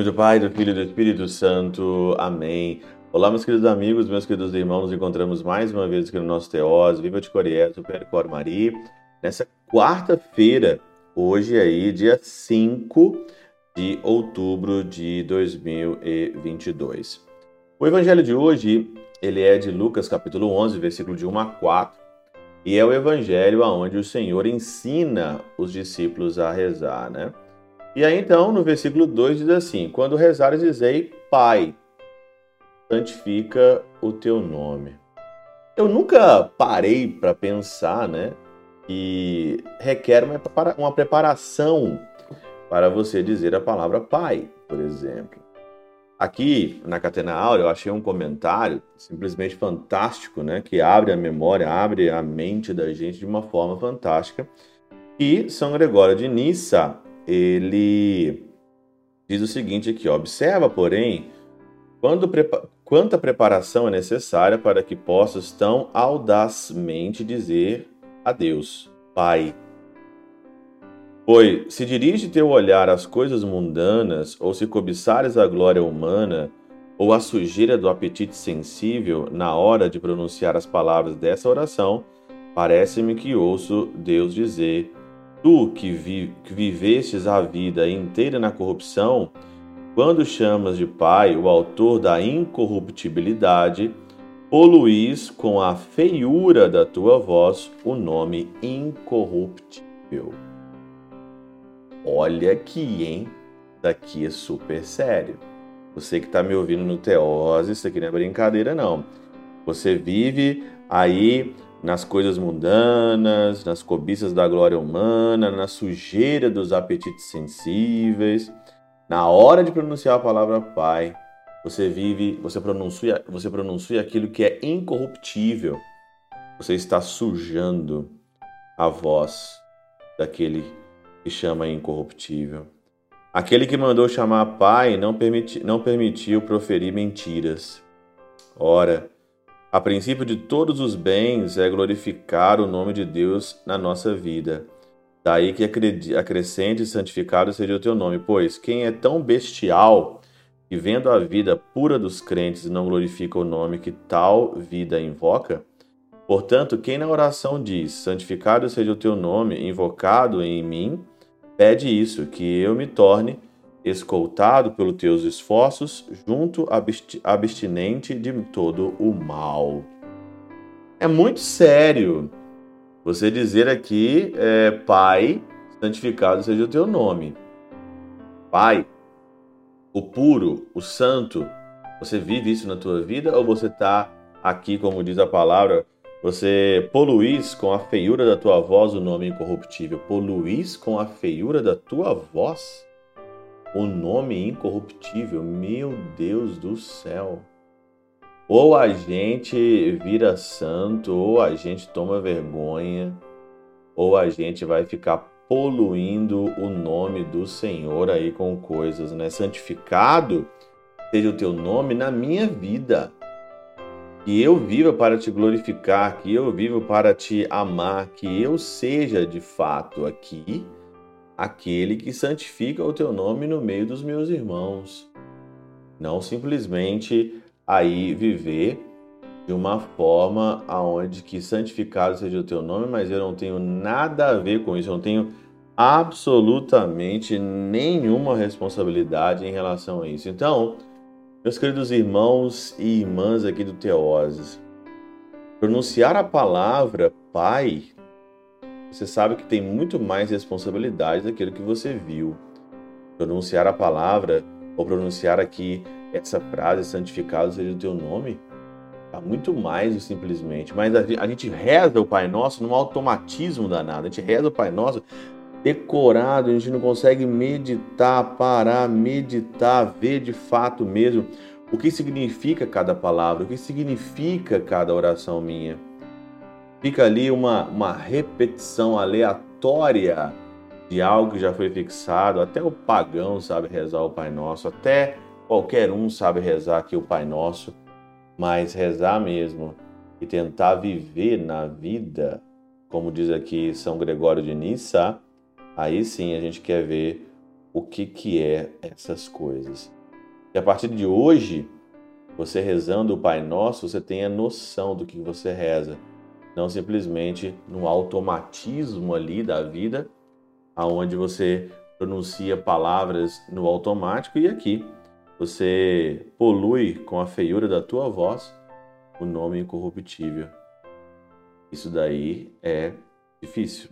nome do Pai, do Filho e do Espírito Santo. Amém. Olá, meus queridos amigos, meus queridos irmãos, nos encontramos mais uma vez aqui no nosso Teós, Viva de Coriés, Percor Maria, nessa quarta-feira, hoje aí, dia 5 de outubro de 2022. O evangelho de hoje, ele é de Lucas capítulo 11, versículo de 1 a 4, e é o evangelho aonde o Senhor ensina os discípulos a rezar, né? E aí então, no versículo 2 diz assim: Quando rezares, dizei, Pai, santifica o teu nome. Eu nunca parei para pensar, né, que requer uma preparação para você dizer a palavra Pai, por exemplo. Aqui na Catena Áurea eu achei um comentário simplesmente fantástico, né, que abre a memória, abre a mente da gente de uma forma fantástica. E São Gregório de Nissa ele diz o seguinte aqui: observa, porém, quando prepa quanta preparação é necessária para que possas tão audazmente dizer a Deus, Pai. Pois, se dirige teu olhar às coisas mundanas, ou se cobiçares a glória humana, ou a sujeira do apetite sensível na hora de pronunciar as palavras dessa oração, parece-me que ouço Deus dizer: Tu que, vi, que vivestes a vida inteira na corrupção, quando chamas de Pai o autor da incorruptibilidade, poluís com a feiura da tua voz o nome incorruptível. Olha aqui, hein? Daqui é super sério. Você que está me ouvindo no Teose, isso aqui não é brincadeira, não. Você vive aí nas coisas mundanas, nas cobiças da glória humana, na sujeira dos apetites sensíveis. Na hora de pronunciar a palavra Pai, você vive, você pronuncia, você pronuncia aquilo que é incorruptível. Você está sujando a voz daquele que chama incorruptível. Aquele que mandou chamar Pai não, permiti, não permitiu proferir mentiras. Ora, a princípio de todos os bens é glorificar o nome de Deus na nossa vida. Daí que acrescente santificado seja o teu nome, pois quem é tão bestial que vendo a vida pura dos crentes não glorifica o nome que tal vida invoca? Portanto, quem na oração diz: Santificado seja o teu nome, invocado em mim, pede isso, que eu me torne escoltado pelos teus esforços, junto abstinente de todo o mal. É muito sério você dizer aqui, é, Pai, santificado seja o teu nome. Pai, o puro, o santo, você vive isso na tua vida ou você está aqui, como diz a palavra, você poluís com a feiura da tua voz o nome incorruptível? Poluís com a feiura da tua voz? O nome incorruptível. Meu Deus do céu! Ou a gente vira santo, ou a gente toma vergonha, ou a gente vai ficar poluindo o nome do Senhor aí com coisas, né? Santificado seja o teu nome na minha vida. Que eu viva para te glorificar, que eu viva para te amar, que eu seja de fato aqui aquele que santifica o teu nome no meio dos meus irmãos. Não simplesmente aí viver de uma forma aonde que santificado seja o teu nome, mas eu não tenho nada a ver com isso, eu não tenho absolutamente nenhuma responsabilidade em relação a isso. Então, meus queridos irmãos e irmãs aqui do Teoses, pronunciar a palavra Pai você sabe que tem muito mais responsabilidade daquilo que você viu. Pronunciar a palavra ou pronunciar aqui essa frase, santificado seja o teu nome, tá muito mais do simplesmente. Mas a gente reza o Pai Nosso num automatismo danado. A gente reza o Pai Nosso decorado, a gente não consegue meditar, parar, meditar, ver de fato mesmo o que significa cada palavra, o que significa cada oração minha. Fica ali uma, uma repetição aleatória de algo que já foi fixado. Até o pagão sabe rezar o Pai Nosso, até qualquer um sabe rezar aqui o Pai Nosso, mas rezar mesmo e tentar viver na vida, como diz aqui São Gregório de Nissa, aí sim a gente quer ver o que, que é essas coisas. E a partir de hoje, você rezando o Pai Nosso, você tem a noção do que você reza, não simplesmente no automatismo ali da vida, aonde você pronuncia palavras no automático e aqui você polui com a feiura da tua voz o nome incorruptível. Isso daí é difícil,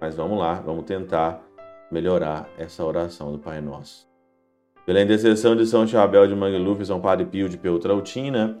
mas vamos lá, vamos tentar melhorar essa oração do Pai Nosso. Pela intercessão de São Chabel de Mangluf, São Padre Pio de Peltrautina,